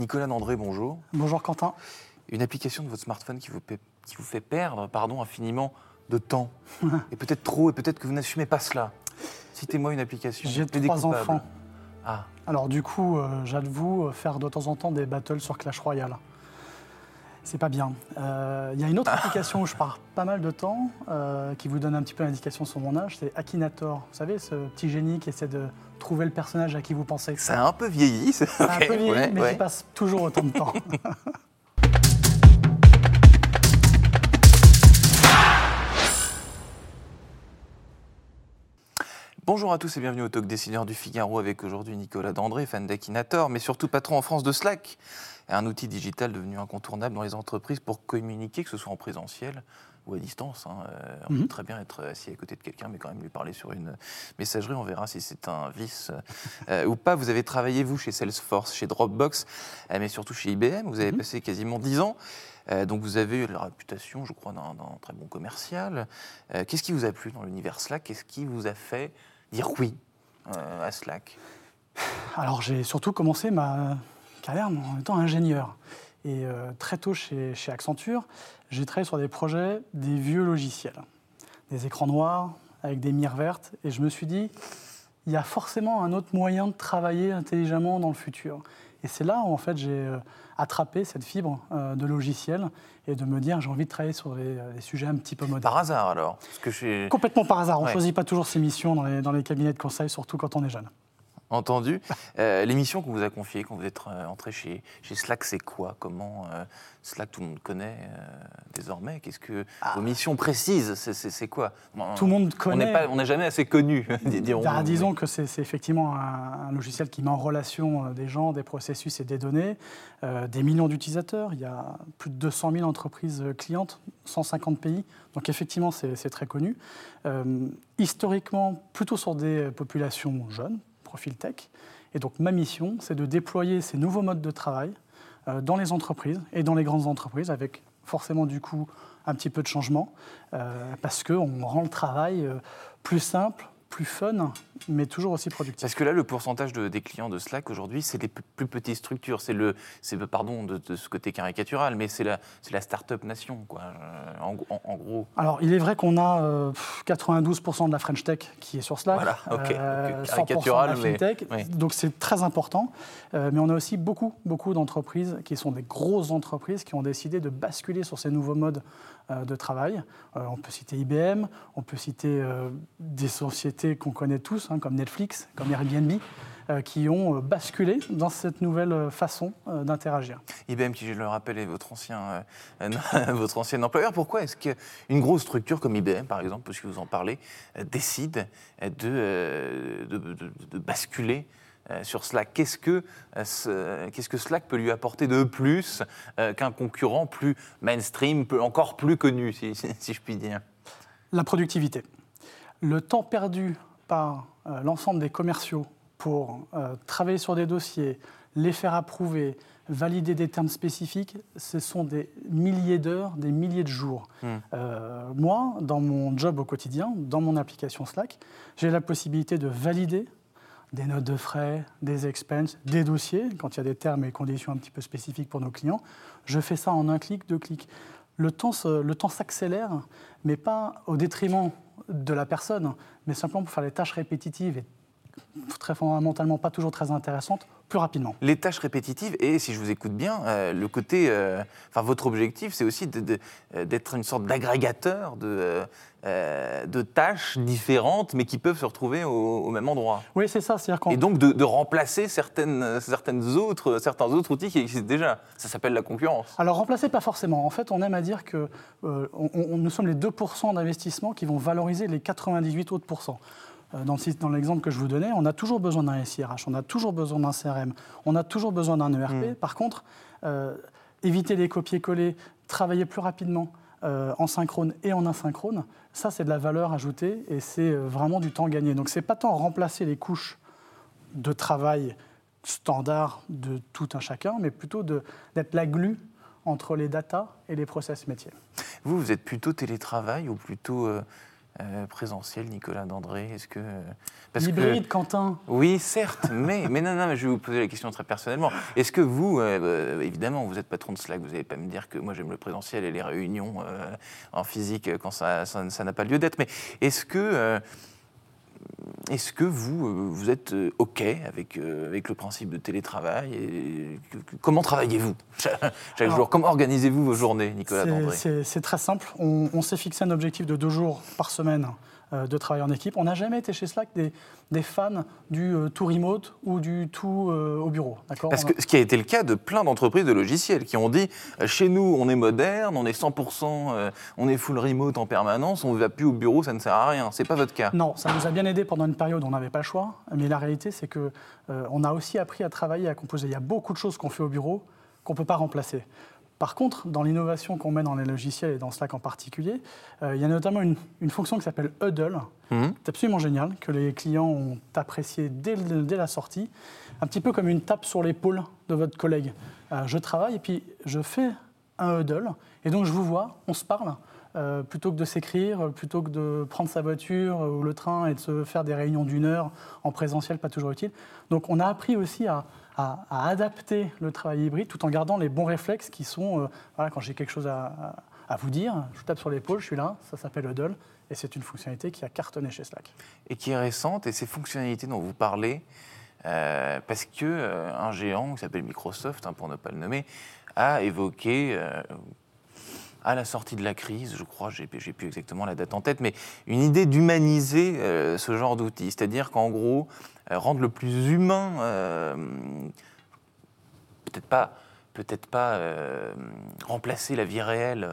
Nicolas Nandré, bonjour. Bonjour Quentin. Une application de votre smartphone qui vous, qui vous fait perdre pardon, infiniment de temps. et peut-être trop, et peut-être que vous n'assumez pas cela. Citez-moi une application. J'ai trois enfants. Ah. Alors du coup, euh, j'avoue euh, faire de temps en temps des battles sur Clash Royale. C'est pas bien. Euh, il y a une autre application où je pars pas mal de temps, qui vous donne un petit peu l'indication sur mon âge, c'est Akinator. Vous savez, ce petit génie qui essaie de trouver le personnage à qui vous pensez. C'est un peu vieilli. C'est un peu vieilli, mais qui passe toujours autant de temps. Bonjour à tous et bienvenue au Talk Dessineur du Figaro avec aujourd'hui Nicolas Dandré, fan d'Akinator, mais surtout patron en France de Slack, un outil digital devenu incontournable dans les entreprises pour communiquer, que ce soit en présentiel ou à distance. Hein. Euh, on peut mhm. très bien être assis à côté de quelqu'un, mais quand même lui parler sur une messagerie. On verra si c'est un vice euh, ou pas. Vous avez travaillé, vous, chez Salesforce, chez Dropbox, euh, mais surtout chez IBM. Vous avez mhm. passé quasiment 10 ans. donc vous avez eu la réputation, je crois, d'un très bon commercial. Qu'est-ce qui vous a plu dans l'univers Slack? Qu'est-ce qui vous a fait dire oui euh, à Slack Alors j'ai surtout commencé ma carrière en étant ingénieur. Et euh, très tôt chez, chez Accenture, j'ai travaillé sur des projets des vieux logiciels, des écrans noirs avec des mires vertes. Et je me suis dit, il y a forcément un autre moyen de travailler intelligemment dans le futur. Et c'est là où en fait j'ai euh, attrapé cette fibre euh, de logiciel et de me dire j'ai envie de travailler sur des, euh, sujets un petit peu modernes. Par hasard alors que Complètement par hasard. On ne choisit pas toujours ses missions dans les, dans les cabinets de conseil, surtout quand on est jeune. Entendu. Euh, L'émission qu'on vous a confiée quand vous êtes euh, entré chez, chez Slack, c'est quoi? Comment euh, Slack, tout le monde connaît euh, désormais? Qu'est-ce que ah. vos missions précises? C'est quoi? Tout le monde connaît. On n'est jamais assez connu, dirons bah, Disons que c'est effectivement un, logiciel qui met en relation des gens, des processus et des données, des millions d'utilisateurs. Il y a plus de 200 000 entreprises clientes, 150 pays. Donc effectivement, c'est très connu. historiquement, plutôt sur des populations jeunes profil tech. Et donc ma mission, c'est de déployer ces nouveaux modes de travail euh, dans les entreprises et dans les grandes entreprises, avec forcément du coup un petit peu de changement, euh, parce qu'on rend le travail euh, plus simple, plus fun, mais toujours aussi productif. Parce que là, le pourcentage de, des clients de Slack aujourd'hui, c'est les plus petites structures. C'est le, c'est pardon de, ce côté caricatural, mais c'est la, c'est la start-up nation, quoi. Euh, en, gros. Alors, il est vrai qu'on a 92% euh, de la French Tech qui est sur Slack. Voilà, ok. Euh, caricatural, mais donc c'est très important. mais on a aussi beaucoup, beaucoup d'entreprises qui sont des grosses entreprises qui ont décidé de basculer sur ces nouveaux modes de travail. on peut citer IBM, on peut citer des sociétés qu'on connaît tous Hein, comme Netflix, comme Airbnb, euh, qui ont euh, basculé dans cette nouvelle euh, façon d'interagir. IBM, qui je le rappelle, est votre ancien, votre ancien employeur. Pourquoi est-ce qu'une grosse structure comme IBM, par exemple, puisque vous en parlez, décide de, de, basculer sur Slack. Qu'est-ce que, qu'est-ce que Slack peut lui apporter de plus qu'un concurrent plus mainstream, encore plus connu, si, si, je puis dire? La productivité. Le temps perdu par euh, l'ensemble des commerciaux pour euh, travailler sur des dossiers, les faire approuver, valider des termes spécifiques, ce sont des milliers d'heures, des milliers de jours. Hmm. Euh, moi, dans mon job au quotidien, dans mon application Slack, j'ai la possibilité de valider des notes de frais, des expenses, des dossiers, quand il y a des termes et conditions un petit peu spécifiques pour nos clients. Je fais ça en un clic, deux clics. Le temps, le temps s'accélère, mais pas au détriment de la personne, mais simplement pour faire les tâches répétitives et très fondamentalement pas toujours très intéressantes plus rapidement. Les tâches répétitives et si je vous écoute bien, euh, le côté, euh, enfin votre objectif, c'est aussi euh, d'être une sorte d'agrégateur de, de tâches différentes, mais qui peuvent se retrouver au, même endroit. Oui, c'est ça. Et donc de, remplacer certaines, certaines autres, certains autres outils qui existent déjà. Ça s'appelle la concurrence. Alors remplacer, pas forcément. En fait, on aime à dire que nous sommes les 2% d'investissement qui vont valoriser les 98 autres pourcents. Euh, dans l'exemple que je vous donnais, on a toujours besoin d'un SIRH, on a toujours besoin d'un CRM, on a toujours besoin d'un ERP. Mm. Par contre, euh, éviter les copier-coller, travailler plus rapidement euh, en synchrone et en asynchrone, ça c'est de la valeur ajoutée et c'est vraiment du temps gagné. Donc c'est pas tant remplacer les couches de travail standard de tout un chacun, mais plutôt d'être la glue entre les data et les process métiers. Vous, vous êtes plutôt télétravail ou plutôt euh, présentiel, Nicolas Dandré Est-ce que Hybride, Quentin. Oui, certes, mais, mais non, non, mais je vais vous poser la question très personnellement. Est-ce que vous, euh, évidemment, vous êtes patron de Slack, vous n'allez pas me dire que moi j'aime le présentiel et les réunions en physique quand ça n'a pas lieu d'être, mais est-ce que est-ce que vous, euh, vous êtes euh, OK avec, euh, avec le principe de télétravail et Comment travaillez-vous chaque jour? Comment organisez-vous vos journées, Nicolas Dandré C'est très simple. on s'est fixé un objectif de deux jours par semaine de travailler en équipe. On n'a jamais été chez Slack des, des fans du euh, tout remote ou du tout euh, au bureau. Parce que ce qui a été le cas de plein d'entreprises de logiciels qui ont dit chez nous, on est moderne, on est 100%, on est full remote en permanence, on ne va plus au bureau, ça ne sert à rien. C'est pas votre cas? Non, ça nous a bien aidé pendant une période où on n'avait pas le choix. Mais la réalité, c'est que on a aussi appris à travailler, à composer. Il y a beaucoup de choses qu'on fait au bureau qu'on ne peut pas remplacer. Par contre, dans l'innovation qu'on met dans les logiciels et dans Slack en particulier, euh, il y a notamment une, fonction qui s'appelle Huddle. Mhm. C'est absolument génial, que les clients ont apprécié dès, la sortie. Un petit peu comme une tape sur l'épaule de votre collègue. Euh, je travaille et puis je fais un Huddle. Et donc je vous vois, on se parle. Euh, plutôt que de s'écrire, plutôt que de prendre sa voiture ou le train et de se faire des réunions d'une heure en présentiel, pas toujours utile. Donc on a appris aussi à, à, adapter le travail hybride tout en gardant les bons réflexes qui sont, euh, voilà, quand j'ai quelque chose à, vous dire, je tape sur l'épaule, je suis là, ça s'appelle Huddle, et c'est une fonctionnalité qui a cartonné chez Slack. Et qui est récente, et ces fonctionnalités dont vous parlez, euh, parce que euh, un géant qui s'appelle Microsoft, hein, pour ne pas le nommer, a évoqué à la sortie de la crise, je crois, j'ai plus exactement la date en tête, mais une idée d'humaniser ce genre d'outils. C'est-à-dire qu'en gros, euh, rendre le plus humain, euh, peut-être pas, peut-être pas euh, remplacer la vie réelle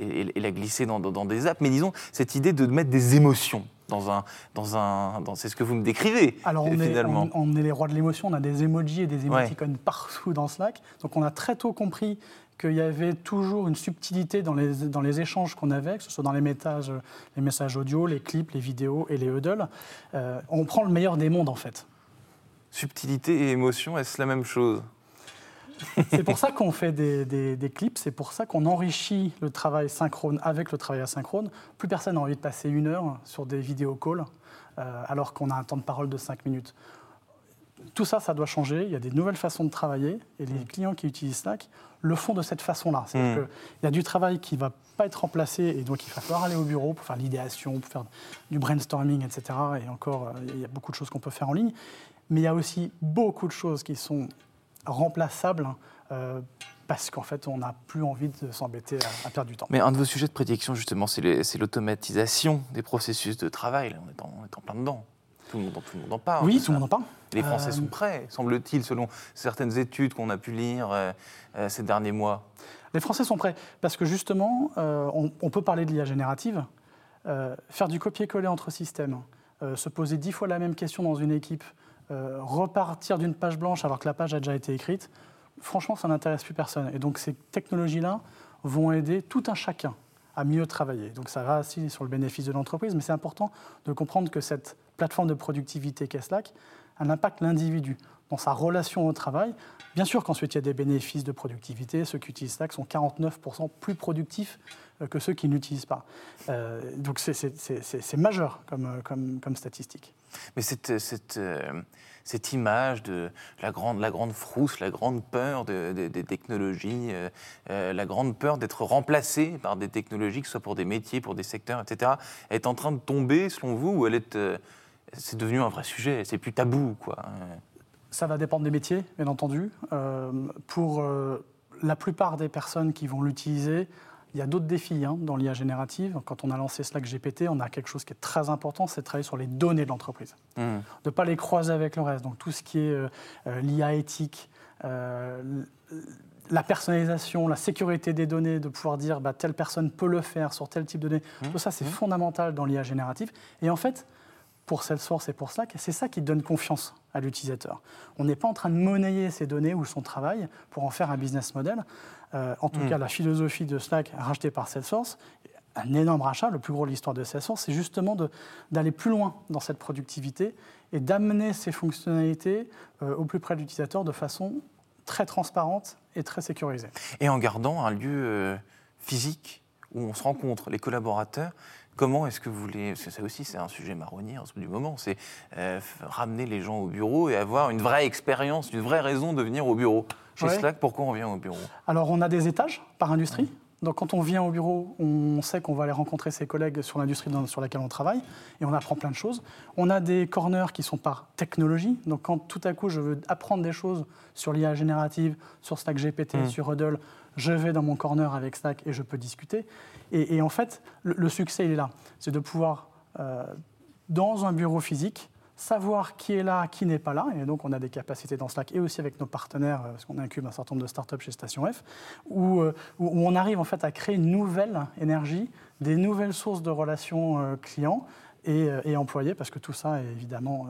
et, la glisser dans, des apps, mais disons cette idée de mettre des émotions dans un, dans un, dans, c'est ce que vous me décrivez. Alors on finalement. Est, on, est les rois de l'émotion, on a des emojis et des émoticônes partout dans Slack, donc on a très tôt compris qu'il y avait toujours une subtilité dans les, dans les échanges qu'on avait, que ce soit dans les messages, les messages audio, les clips, les vidéos et les huddles. Euh, on prend le meilleur des mondes, en fait. Subtilité et émotion, est-ce la même chose? C'est pour ça qu'on fait des, des, clips, c'est pour ça qu'on enrichit le travail synchrone avec le travail asynchrone. Plus personne n'a envie de passer une heure sur des vidéos calls euh, alors qu'on a un temps de parole de 5 minutes. Tout ça, ça doit changer. Il y a des nouvelles façons de travailler et les mm. clients qui utilisent Slack le font de cette façon-là. C'est-à-dire hmm. qu'il y a du travail qui ne va pas être remplacé et donc il va falloir aller au bureau pour faire l'idéation, pour faire du brainstorming, etc. Et encore, euh, il y a beaucoup de choses qu'on peut faire en ligne. Mais il y a aussi beaucoup de choses qui sont remplaçables euh, parce qu'en fait, on n'a plus envie de s'embêter à, perdre du temps. Mais un de vos sujets de prédiction, justement, c'est l'automatisation des processus de travail. on est en plein dedans. Tout le monde, en parle. Oui, tout le monde en parle. Les Français sont euh, prêts, semble-t-il, selon certaines études qu'on a pu lire euh, ces derniers mois. Les Français sont prêts, parce que justement, on, peut parler de l'IA générative, faire du copier-coller entre systèmes, se poser dix fois la même question dans une équipe, repartir d'une page blanche alors que la page a déjà été écrite, franchement, ça n'intéresse plus personne. Et donc ces technologies-là vont aider tout un chacun à mieux travailler. Donc ça va aussi sur le bénéfice de l'entreprise, mais c'est important de comprendre que cette plateforme de productivité qu'est Slack, elle impacte l'individu dans sa relation au travail. Bien sûr qu'ensuite il y a des bénéfices de productivité. Ceux qui utilisent Slack sont 49% plus productifs euh, que ceux qui n'utilisent pas. Euh, donc c'est majeur comme, euh, comme, statistique. Mais cette, image de la grande, frousse, la grande peur des technologies, la grande peur d'être remplacé par des technologies, que ce soit pour des métiers, pour des secteurs, etc., est en train de tomber selon vous ou elle est c'est devenu un vrai sujet, c'est plus tabou. Quoi. Ça va dépendre des métiers, bien entendu. Euh, pour euh, la plupart des personnes qui vont l'utiliser, il y a d'autres défis hein, dans l'IA générative. Quand on a lancé Slack GPT, on a quelque chose qui est très important, c'est de travailler sur les données de l'entreprise. Mmh. De ne pas les croiser avec le reste. Donc tout ce qui est euh, l'IA éthique, la personnalisation, la sécurité des données, de pouvoir dire bah, telle personne peut le faire sur tel type de données, mmh. tout ça c'est mmh. fondamental dans l'IA générative. Et en fait, pour Salesforce et pour Slack, c'est ça qui donne confiance à l'utilisateur. On n'est pas en train de monnayer ces données ou son travail pour en faire un business model. Euh, en tout hmm. cas, la philosophie de Slack rachetée par Salesforce, un énorme rachat, le plus gros de l'histoire de Salesforce, c'est justement d'aller plus loin dans cette productivité et d'amener ces fonctionnalités euh, au plus près de l'utilisateur de façon très transparente et très sécurisée. Et en gardant un lieu euh, physique où on se rencontre, les collaborateurs, Comment est-ce que vous voulez, parce que ça aussi c'est un sujet marronnier du moment, c'est euh, ramener les gens au bureau et avoir une vraie expérience, une vraie raison de venir au bureau. Chez Slack, pourquoi on vient au bureau? Alors on a des étages par industrie. Donc quand on vient au bureau, on sait qu'on va aller rencontrer ses collègues sur l'industrie sur laquelle on travaille et on apprend plein de choses. On a des corners qui sont par technologie. Donc quand tout à coup je veux apprendre des choses sur l'IA générative, sur Slack GPT, mmh. sur Huddle, je vais dans mon corner avec Slack et je peux discuter. Et, en fait, le, succès, il est là. C'est de pouvoir, euh, dans un bureau physique, savoir qui est là, qui n'est pas là. Et donc, on a des capacités dans Slack et aussi avec nos partenaires, euh, parce qu'on incube un certain nombre de startups chez Station F, où, euh, où, on arrive en fait à créer une nouvelle énergie, des nouvelles sources de relations clients et, employés, parce que tout ça est évidemment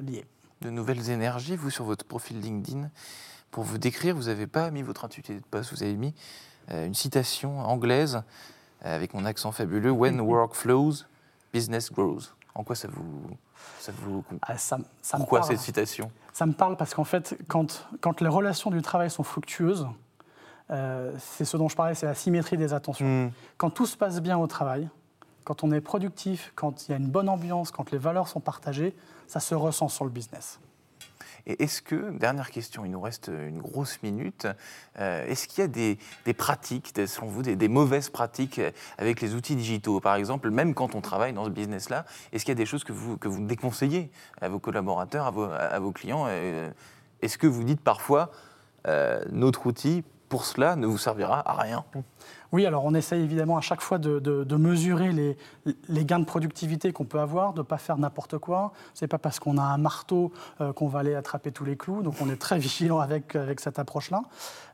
lié. De nouvelles énergies, vous, sur votre profil LinkedIn, pour vous décrire, vous n'avez pas mis votre intitulé de poste, vous avez mis une citation anglaise avec mon accent fabuleux, When work flows, business grows. En quoi ça vous... Ça vous... Ah, ça, Pourquoi cette citation? Ça me parle parce qu'en fait, quand, quand les relations du travail sont fructueuses, euh, c'est ce dont je parlais, c'est la symétrie des attentions. Hmm. Quand tout se passe bien au travail, quand on est productif, quand il y a une bonne ambiance, quand les valeurs sont partagées, ça se ressent sur le business. Et est-ce que, dernière question, il nous reste une grosse minute, euh, est-ce qu'il y a des, pratiques, selon vous, des, mauvaises pratiques avec les outils digitaux? Par exemple, même quand on travaille dans ce business-là, est-ce qu'il y a des choses que vous, que vous déconseillez à vos collaborateurs, à vos, clients? Euh, Est-ce que vous dites parfois, euh, notre outil, pour cela, ne vous servira à rien oui, alors on essaye évidemment à chaque fois de, mesurer les, gains de productivité qu'on peut avoir, de ne pas faire n'importe quoi. Ce n'est pas parce qu'on a un marteau euh, qu'on va aller attraper tous les clous, donc on est très vigilant avec, avec cette approche-là.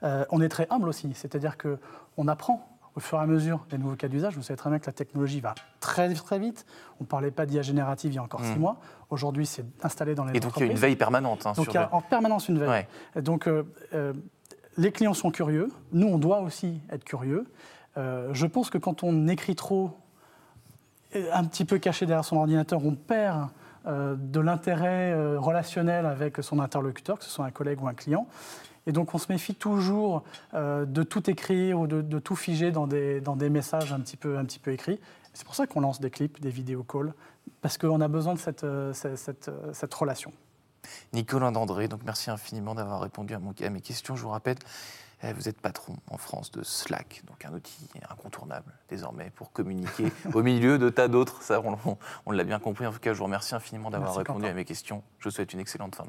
Euh, on est très humble aussi, c'est-à-dire qu'on apprend au fur et à mesure des nouveaux cas d'usage. Vous savez très bien que la technologie va très très vite. On ne parlait pas d'IA générative il y a encore six mmh. mois. Aujourd'hui, c'est installé dans les Et donc il y a une veille permanente. Hein, donc il y a en permanence une veille. Donc euh, les clients sont curieux, nous on doit aussi être curieux. Euh, je pense que quand on écrit trop, un petit peu caché derrière son ordinateur, on perd euh, de l'intérêt euh, relationnel avec son interlocuteur, que ce soit un collègue ou un client. Et donc on se méfie toujours de tout écrire ou de, tout figer dans des, dans des, messages un petit peu, un petit peu écrits. C'est pour ça qu'on lance des clips, des vidéos calls, parce qu'on a besoin de cette, cette, cette relation. Nicolas Dandré, donc merci infiniment d'avoir répondu à, à, mes questions. Je vous rappelle, eh, vous êtes patron en France de Slack, donc un outil incontournable désormais pour communiquer au milieu de tas d'autres. Ça, on, l'a bien compris. En tout cas, je vous remercie infiniment d'avoir répondu à mes questions. Je vous souhaite une excellente fin.